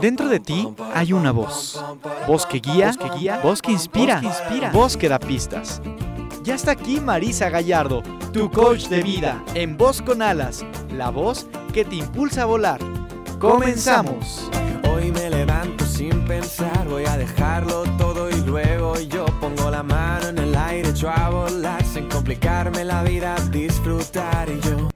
Dentro de ti hay una voz. Voz que guía, que guía, voz que inspira, voz que da pistas. Ya está aquí Marisa Gallardo, tu coach de vida, en Voz con Alas, la voz que te impulsa a volar. Comenzamos. Hoy me levanto sin pensar, voy a dejarlo todo y luego yo pongo la mano en el aire, echo a volar sin complicarme la vida, disfrutar y yo.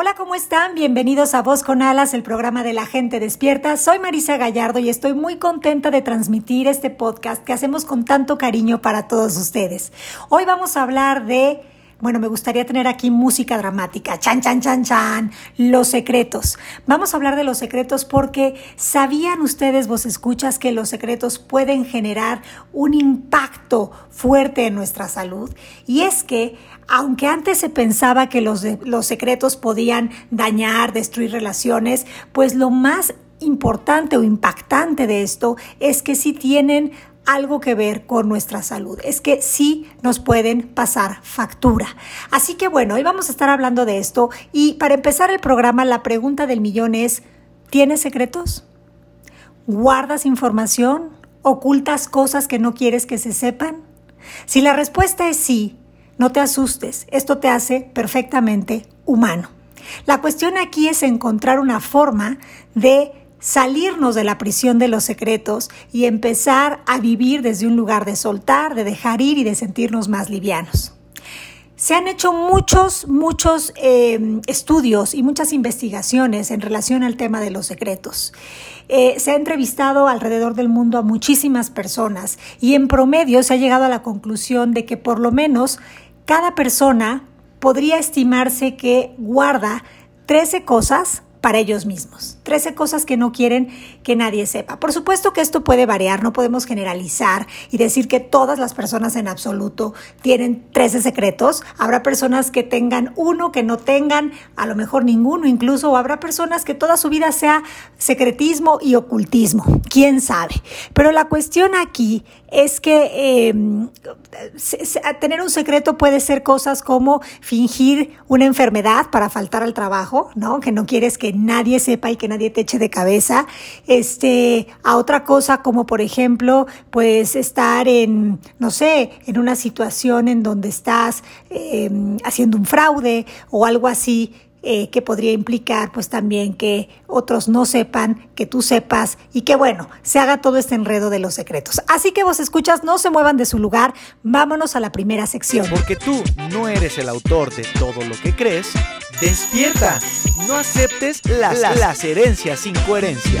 Hola, ¿cómo están? Bienvenidos a Voz con Alas, el programa de la gente despierta. Soy Marisa Gallardo y estoy muy contenta de transmitir este podcast que hacemos con tanto cariño para todos ustedes. Hoy vamos a hablar de bueno, me gustaría tener aquí música dramática. Chan, chan, chan, chan. Los secretos. Vamos a hablar de los secretos porque ¿sabían ustedes, vos escuchas, que los secretos pueden generar un impacto fuerte en nuestra salud? Y es que, aunque antes se pensaba que los, los secretos podían dañar, destruir relaciones, pues lo más importante o impactante de esto es que sí tienen algo que ver con nuestra salud. Es que sí nos pueden pasar factura. Así que bueno, hoy vamos a estar hablando de esto y para empezar el programa la pregunta del millón es, ¿tienes secretos? ¿Guardas información? ¿Ocultas cosas que no quieres que se sepan? Si la respuesta es sí, no te asustes, esto te hace perfectamente humano. La cuestión aquí es encontrar una forma de salirnos de la prisión de los secretos y empezar a vivir desde un lugar de soltar, de dejar ir y de sentirnos más livianos. Se han hecho muchos, muchos eh, estudios y muchas investigaciones en relación al tema de los secretos. Eh, se ha entrevistado alrededor del mundo a muchísimas personas y en promedio se ha llegado a la conclusión de que por lo menos cada persona podría estimarse que guarda 13 cosas para ellos mismos. Trece cosas que no quieren que nadie sepa. Por supuesto que esto puede variar, no podemos generalizar y decir que todas las personas en absoluto tienen 13 secretos. Habrá personas que tengan uno, que no tengan, a lo mejor ninguno incluso, o habrá personas que toda su vida sea secretismo y ocultismo. ¿Quién sabe? Pero la cuestión aquí es que em, tener un secreto puede ser cosas como fingir una enfermedad para faltar al trabajo, ¿no? Que no quieres que nadie sepa y que nadie te eche de cabeza. Este, a otra cosa como por ejemplo, pues estar en, no sé, en una situación en donde estás em, haciendo un fraude o algo así eh, que podría implicar pues también que otros no sepan, que tú sepas y que bueno, se haga todo este enredo de los secretos. Así que vos escuchas, no se muevan de su lugar, vámonos a la primera sección. Porque tú no eres el autor de todo lo que crees, despierta, no aceptes las, las herencias sin coherencia.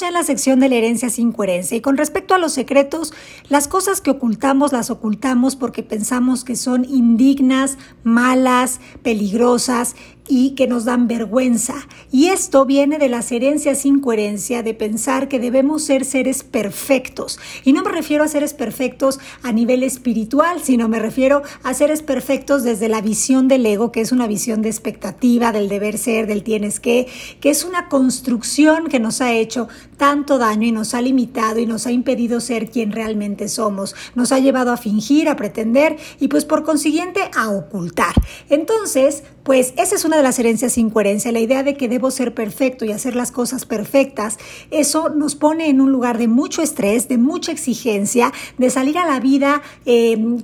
Ya en la sección de la herencia sin coherencia. Y con respecto a los secretos, las cosas que ocultamos las ocultamos porque pensamos que son indignas, malas, peligrosas y que nos dan vergüenza. Y esto viene de las herencias sin coherencia, de pensar que debemos ser seres perfectos. Y no me refiero a seres perfectos a nivel espiritual, sino me refiero a seres perfectos desde la visión del ego, que es una visión de expectativa, del deber ser, del tienes que, que es una construcción que nos ha hecho tanto daño y nos ha limitado y nos ha impedido ser quien realmente somos. Nos ha llevado a fingir, a pretender y pues por consiguiente a ocultar. Entonces, pues esa es una de las herencias sin coherencia, la idea de que debo ser perfecto y hacer las cosas perfectas. Eso nos pone en un lugar de mucho estrés, de mucha exigencia, de salir a la vida em,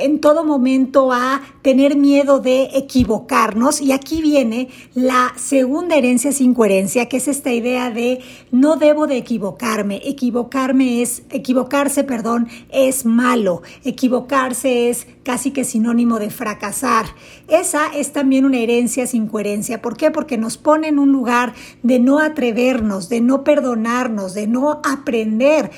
en todo momento a tener miedo de equivocarnos. Y aquí viene la segunda herencia sin coherencia, que es esta idea de no debo de equivocarme. Equivocarme es, equivocarse, perdón, es malo. Equivocarse es casi que sinónimo de fracasar. Esa es también una herencia sin coherencia. ¿Por qué? Porque nos pone en un lugar de no atrevernos, de no perdonarnos, de no aprender.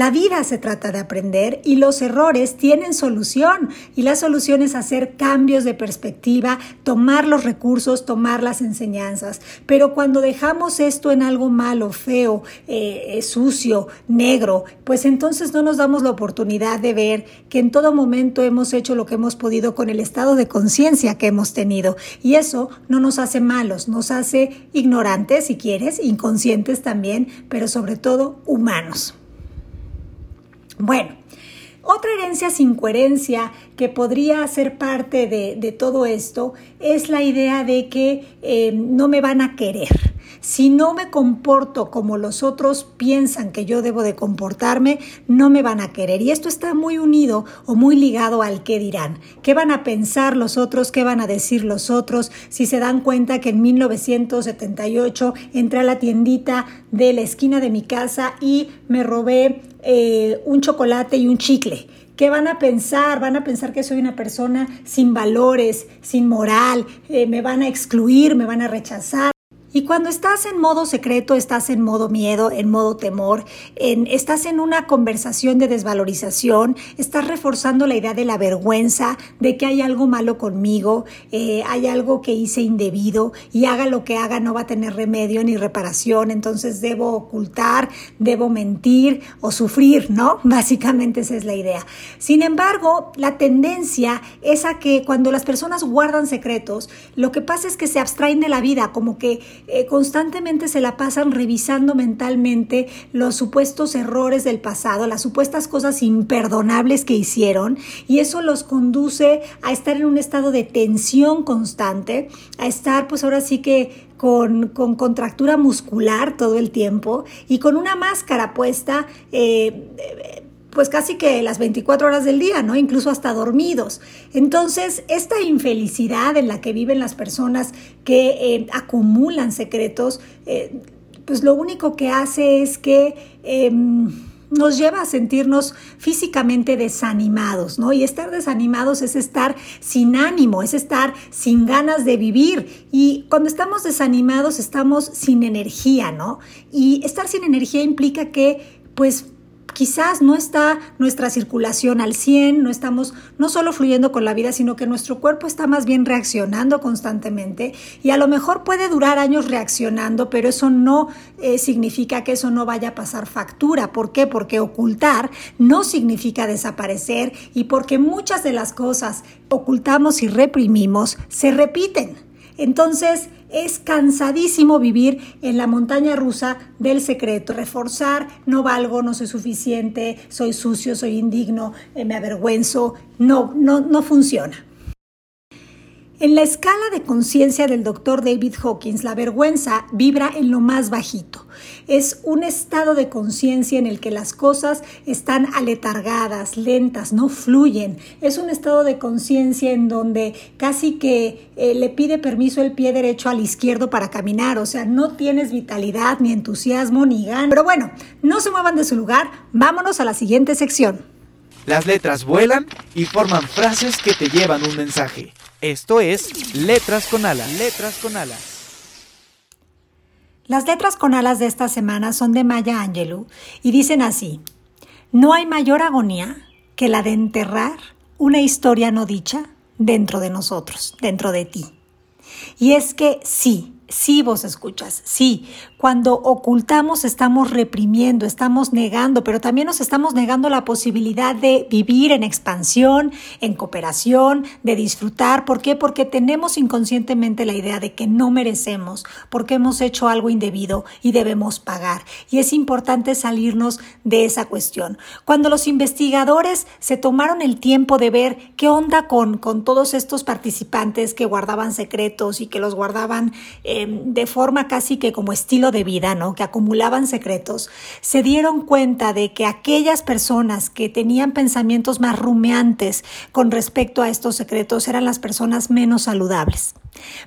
La vida se trata de aprender y los errores tienen solución y la solución es hacer cambios de perspectiva, tomar los recursos, tomar las enseñanzas. Pero cuando dejamos esto en algo malo, feo, eh, eh, sucio, negro, pues entonces no nos damos la oportunidad de ver que en todo momento hemos hecho lo que hemos podido con el estado de conciencia que hemos tenido. Y eso no nos hace malos, nos hace ignorantes, si quieres, inconscientes también, pero sobre todo humanos. Bueno, otra herencia sin coherencia que podría ser parte de, todo esto es la idea de que eh, no me van a querer. Si no me comporto como los otros piensan que yo debo de comportarme, no me van a querer. Y esto está muy unido o muy ligado al qué dirán. ¿Qué van a pensar los otros? ¿Qué van a decir los otros? Si se dan cuenta que en 1978 entré a la tiendita de la esquina de mi casa y me robé eh, un chocolate y un chicle. ¿Qué van a pensar? Van a pensar que soy una persona sin valores, sin moral, eh, me van a excluir, me van a rechazar. Y cuando estás en modo secreto, estás en modo miedo, en modo temor, en, estás en una conversación de desvalorización, estás reforzando la idea de la vergüenza, de que hay algo malo conmigo, eh, hay algo que hice indebido y haga lo que haga no va a tener remedio ni reparación, entonces debo ocultar, debo mentir o sufrir, ¿no? Básicamente esa es la idea. Sin embargo, la tendencia es a que cuando las personas guardan secretos, lo que pasa es que se abstraen de la vida, como que eh, constantemente se la pasan revisando mentalmente los supuestos errores del pasado, las supuestas cosas imperdonables que hicieron y eso los conduce a estar en un estado de tensión constante, a estar pues ahora sí que con, contractura muscular todo el tiempo y con una máscara puesta. Eh, pues casi que las 24 horas del día, ¿no? Incluso hasta dormidos. Entonces, esta infelicidad en la que viven las personas que eh, acumulan secretos, eh, pues lo único que hace es que em, nos lleva a sentirnos físicamente desanimados, ¿no? Y estar desanimados es estar sin ánimo, es estar sin ganas de vivir. Y cuando estamos desanimados estamos sin energía, ¿no? Y estar sin energía implica que, pues, quizás no está nuestra circulación al 100, no estamos no solo fluyendo con la vida, sino que nuestro cuerpo está más bien reaccionando constantemente y a lo mejor puede durar años reaccionando, pero eso no eh, significa que eso no vaya a pasar factura. ¿Por qué? Porque ocultar no significa desaparecer y porque muchas de las cosas ocultamos y reprimimos se repiten. Entonces es cansadísimo vivir en la montaña rusa del secreto, reforzar no valgo, no soy suficiente, soy sucio, soy indigno, eh, me avergüenzo, no, no, no funciona. En la escala de conciencia del doctor David Hawkins, la vergüenza vibra en lo más bajito. Es un estado de conciencia en el que las cosas están aletargadas, lentas, no fluyen. Es un estado de conciencia en donde casi que eh, le pide permiso el pie derecho al izquierdo para caminar. O sea, no tienes vitalidad, ni entusiasmo, ni ganas. Pero bueno, no se muevan de su lugar. Vámonos a la siguiente sección. Las letras vuelan y forman frases que te llevan un mensaje. Esto es Letras con Alas. Letras con Alas. Las letras con alas de esta semana son de Maya Angelou y dicen así: No hay mayor agonía que la de enterrar una historia no dicha dentro de nosotros, dentro de ti. Y es que sí, Sí, vos escuchas, sí. Cuando ocultamos estamos reprimiendo, estamos negando, pero también nos estamos negando la posibilidad de vivir en expansión, en cooperación, de disfrutar. ¿Por qué? Porque tenemos inconscientemente la idea de que no merecemos, porque hemos hecho algo indebido y debemos pagar. Y es importante salirnos de esa cuestión. Cuando los investigadores se tomaron el tiempo de ver qué onda con, con todos estos participantes que guardaban secretos y que los guardaban... Em, de forma casi que como estilo de vida, ¿no? Que acumulaban secretos, se dieron cuenta de que aquellas personas que tenían pensamientos más rumeantes con respecto a estos secretos eran las personas menos saludables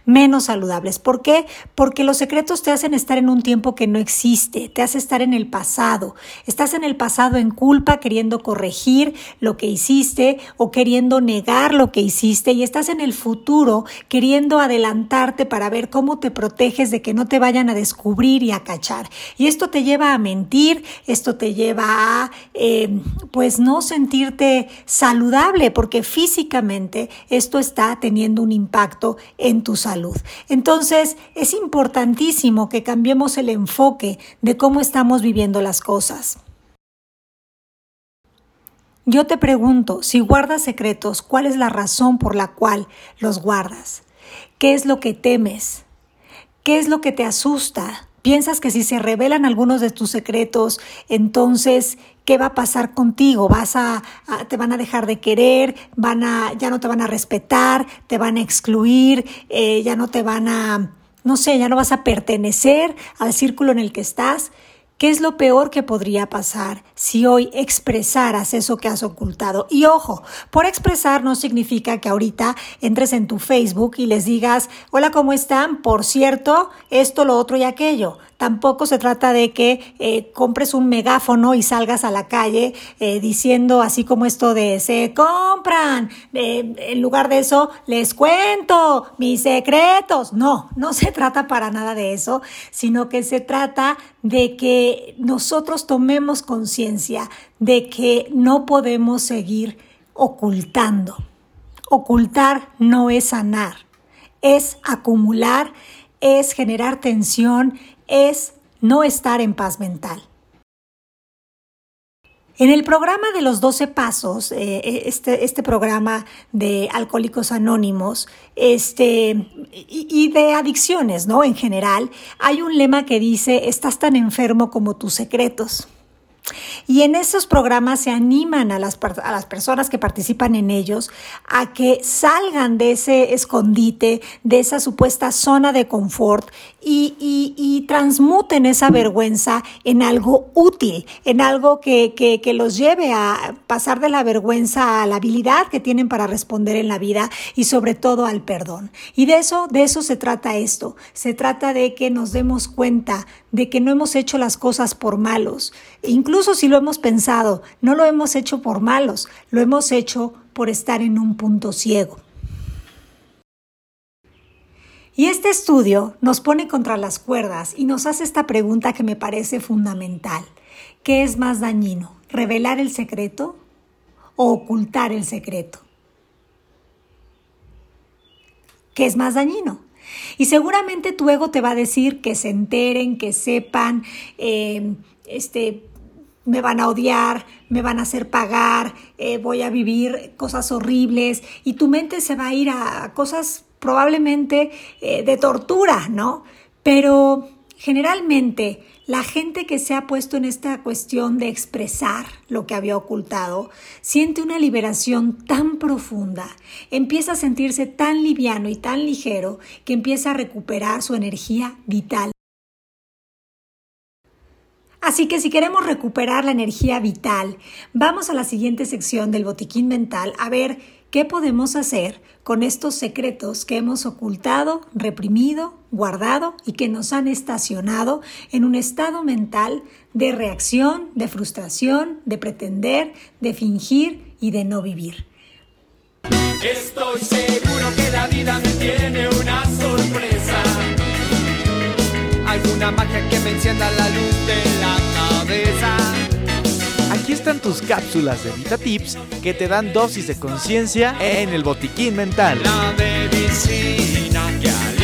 menos saludables. ¿Por qué? Porque los secretos te hacen estar en un tiempo que no existe, te hace estar en el pasado. Estás en el pasado en culpa, queriendo corregir lo que hiciste o queriendo negar lo que hiciste y estás en el futuro queriendo adelantarte para ver cómo te proteges de que no te vayan a descubrir y a cachar. Y esto te lleva a mentir, esto te lleva a eh, pues no sentirte saludable porque físicamente esto está teniendo un impacto en tu salud. Entonces, es importantísimo que cambiemos el enfoque de cómo estamos viviendo las cosas. Yo te pregunto, si guardas secretos, ¿cuál es la razón por la cual los guardas? ¿Qué es lo que temes? ¿Qué es lo que te asusta? ¿Piensas que si se revelan algunos de tus secretos, entonces ¿qué va a pasar contigo? Vas a, te van a dejar de querer, van a, ya no te van a respetar, te van a excluir, eh, ya no te van a, no sé, ya no vas a pertenecer al círculo en el que estás. ¿Qué es lo peor que podría pasar si hoy expresaras eso que has ocultado? Y ojo, por expresar no significa que ahorita entres en tu Facebook y les digas, hola, ¿cómo están? Por cierto, esto, lo otro y aquello. Tampoco se trata de que eh, compres un megáfono y salgas a la calle eh, diciendo así como esto de se compran. en lugar de eso, les cuento mis secretos. No, no se trata para nada de eso, sino que se trata de que nosotros tomemos conciencia de que no podemos seguir ocultando. Ocultar no es sanar, es acumular, es generar tensión, es no estar en paz mental. En el programa de los 12 pasos, eh, eh, este, este, programa de Alcohólicos Anónimos este, y, y, de adicciones, ¿no? En general, hay un lema que dice, estás tan enfermo como tus secretos. Y en esos programas se animan a las, a las, personas que participan en ellos a que salgan de ese escondite, de esa supuesta zona de confort y, y, transmuten esa vergüenza en algo útil, en algo que, que, que los lleve a pasar de la vergüenza a la habilidad que tienen para responder en la vida y sobre todo al perdón. Y de eso, de eso se trata esto. Se trata de que nos demos cuenta de que no hemos hecho las cosas por malos. Incluso si lo hemos pensado, no lo hemos hecho por malos, lo hemos hecho por estar en un punto ciego. Y este estudio nos pone contra las cuerdas y nos hace esta pregunta que me parece fundamental. ¿Qué es más dañino? ¿Revelar el secreto o ocultar el secreto? ¿Qué es más dañino? Y seguramente tu ego te va a decir que se enteren, que sepan, eh, este, me van a odiar, me van a hacer pagar, eh, voy a vivir cosas horribles y tu mente se va a ir a cosas probablemente eh, de tortura, ¿no? Pero generalmente la gente que se ha puesto en esta cuestión de expresar lo que había ocultado siente una liberación tan profunda, empieza a sentirse tan liviano y tan ligero que empieza a recuperar su energía vital. Así que si queremos recuperar la energía vital, vamos a la siguiente sección del botiquín mental a ver qué podemos hacer con estos secretos que hemos ocultado, reprimido, guardado y que nos han estacionado en un estado mental de reacción, de frustración, de pretender, de fingir y de no vivir. Estoy seguro que la vida me tiene una sorpresa alguna magia que me encienda la luz de. Aquí están tus cápsulas de Vita Tips que te dan dosis de conciencia en el botiquín mental. La medicina que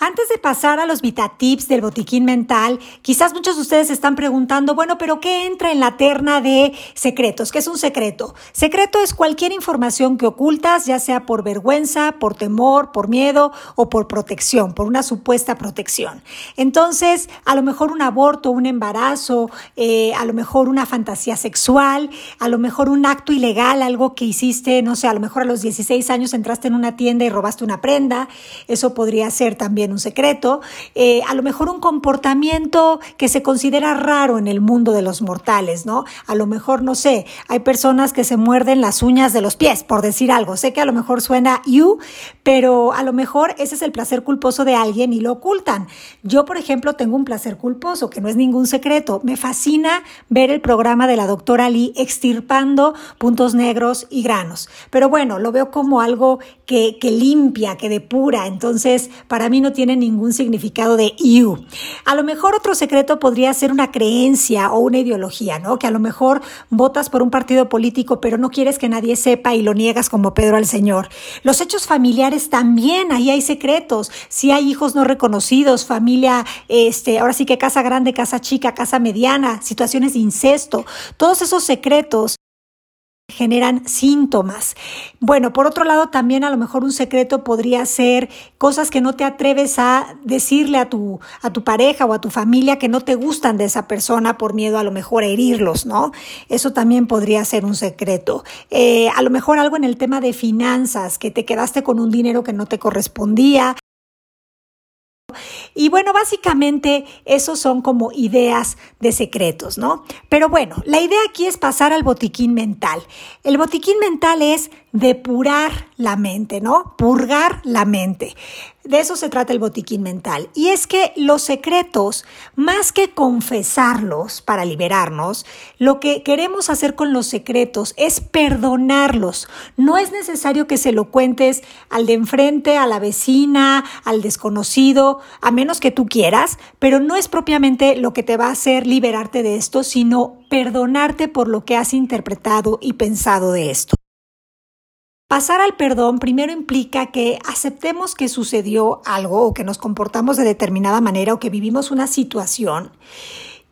Antes de pasar a los VitaTips del botiquín mental, quizás muchos de ustedes están preguntando, bueno, pero ¿qué entra en la terna de secretos? ¿Qué es un secreto? Secreto es cualquier información que ocultas, ya sea por vergüenza, por temor, por miedo o por protección, por una supuesta protección. Entonces, a lo mejor un aborto, un embarazo, eh, a lo mejor una fantasía sexual, a lo mejor un acto ilegal, algo que hiciste, no sé, a lo mejor a los 16 años entraste en una tienda y robaste una prenda, eso podría ser también un secreto, eh, a lo mejor un comportamiento que se considera raro en el mundo de los mortales, ¿no? A lo mejor, no sé, hay personas que se muerden las uñas de los pies, por decir algo. Sé que a lo mejor suena you, pero a lo mejor ese es el placer culposo de alguien y lo ocultan. Yo, por ejemplo, tengo un placer culposo, que no es ningún secreto. Me fascina ver el programa de la doctora Lee extirpando puntos negros y granos. Pero bueno, lo veo como algo que, que limpia, que depura. Entonces, para mí no tiene ningún significado de you. A lo mejor otro secreto podría ser una creencia o una ideología, ¿no? Que a lo mejor votas por un partido político, pero no quieres que nadie sepa y lo niegas como Pedro al Señor. Los hechos familiares también, ahí hay secretos. Si hay hijos no reconocidos, familia, este, ahora sí que casa grande, casa chica, casa mediana, situaciones de incesto, todos esos secretos generan síntomas. Bueno, por otro lado, también a lo mejor un secreto podría ser cosas que no te atreves a decirle a tu, a tu pareja o a tu familia que no te gustan de esa persona por miedo a lo mejor a herirlos, ¿no? Eso también podría ser un secreto. Eh, a lo mejor algo en el tema de finanzas, que te quedaste con un dinero que no te correspondía, y bueno, básicamente esos son como ideas de secretos, ¿no? Pero bueno, la idea aquí es pasar al botiquín mental. El botiquín mental es depurar la mente, ¿no? Purgar la mente. De eso se trata el botiquín mental. Y es que los secretos, más que confesarlos para liberarnos, lo que queremos hacer con los secretos es perdonarlos. No es necesario que se lo cuentes al de enfrente, a la vecina, al desconocido, a menos que tú quieras, pero no es propiamente lo que te va a hacer liberarte de esto, sino perdonarte por lo que has interpretado y pensado de esto. Pasar al perdón primero implica que aceptemos que sucedió algo o que nos comportamos de determinada manera o que vivimos una situación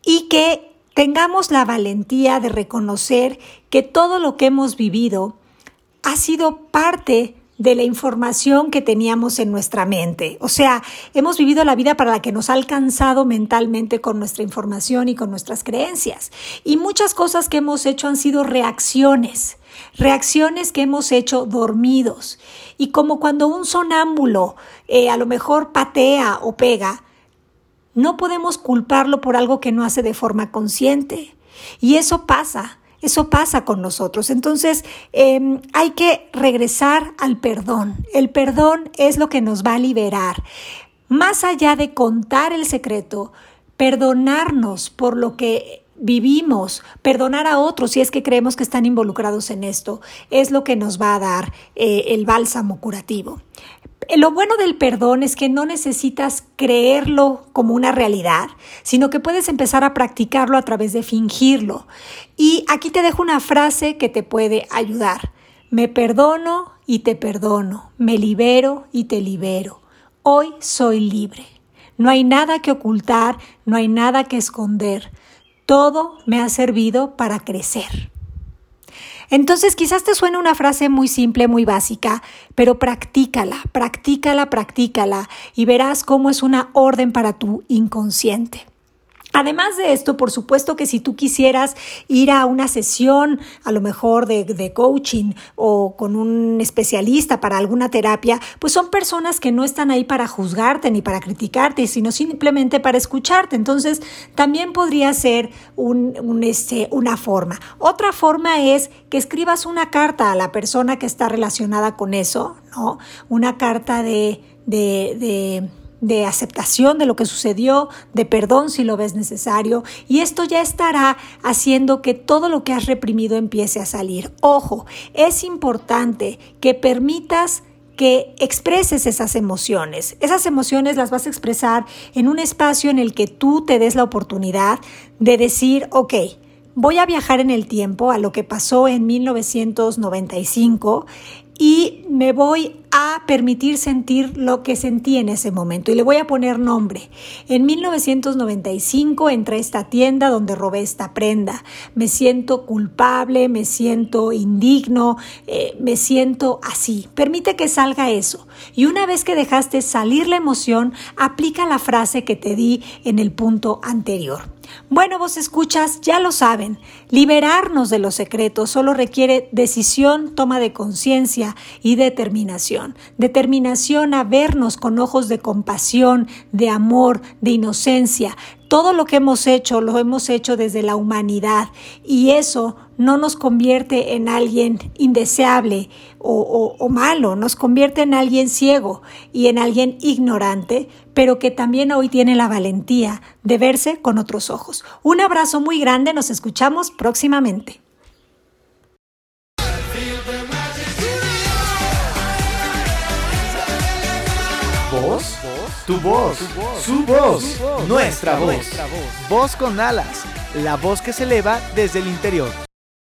y que tengamos la valentía de reconocer que todo lo que hemos vivido ha sido parte de la información que teníamos en nuestra mente. O sea, hemos vivido la vida para la que nos ha alcanzado mentalmente con nuestra información y con nuestras creencias. Y muchas cosas que hemos hecho han sido reacciones reacciones que hemos hecho dormidos. Y como cuando un sonámbulo eh, a lo mejor patea o pega, no podemos culparlo por algo que no hace de forma consciente. Y eso pasa, eso pasa con nosotros. Entonces em, hay que regresar al perdón. El perdón es lo que nos va a liberar. Más allá de contar el secreto, perdonarnos por lo que vivimos, perdonar a otros si es que creemos que están involucrados en esto, es lo que nos va a dar eh, el bálsamo curativo. Lo bueno del perdón es que no necesitas creerlo como una realidad, sino que puedes empezar a practicarlo a través de fingirlo. Y aquí te dejo una frase que te puede ayudar. Me perdono y te perdono, me libero y te libero. Hoy soy libre. No hay nada que ocultar, no hay nada que esconder. Todo me ha servido para crecer. Entonces quizás te suene una frase muy simple, muy básica, pero practícala, practícala, practícala y verás cómo es una orden para tu inconsciente. Además de esto, por supuesto que si tú quisieras ir a una sesión, a lo mejor de, de, coaching o con un especialista para alguna terapia, pues son personas que no están ahí para juzgarte ni para criticarte, sino simplemente para escucharte. Entonces, también podría ser un, este, una forma. Otra forma es que escribas una carta a la persona que está relacionada con eso, ¿no? Una carta de, de de aceptación de lo que sucedió, de perdón si lo ves necesario, y esto ya estará haciendo que todo lo que has reprimido empiece a salir. Ojo, es importante que permitas que expreses esas emociones. Esas emociones las vas a expresar en un espacio en el que tú te des la oportunidad de decir, ok, voy a viajar en el tiempo a lo que pasó en 1995 y me voy a permitir sentir lo que sentí en ese momento y le voy a poner nombre. En 1995 entré a esta tienda donde robé esta prenda. Me siento culpable, me siento indigno, eh, me siento así. Permite que salga eso. Y una vez que dejaste salir la emoción, aplica la frase que te di en el punto anterior. Bueno, vos escuchas, ya lo saben, liberarnos de los secretos solo requiere decisión, toma de conciencia y determinación. Determinación a vernos con ojos de compasión, de amor, de inocencia. Todo lo que hemos hecho lo hemos hecho desde la humanidad y eso no nos convierte en alguien indeseable o, o, malo, nos convierte en alguien ciego y en alguien ignorante, pero que también hoy tiene la valentía de verse con otros ojos. Un abrazo muy grande, nos escuchamos próximamente. ¿Voz? Tu voz, su voz, nuestra voz. Voz con alas, la voz que se eleva desde el interior.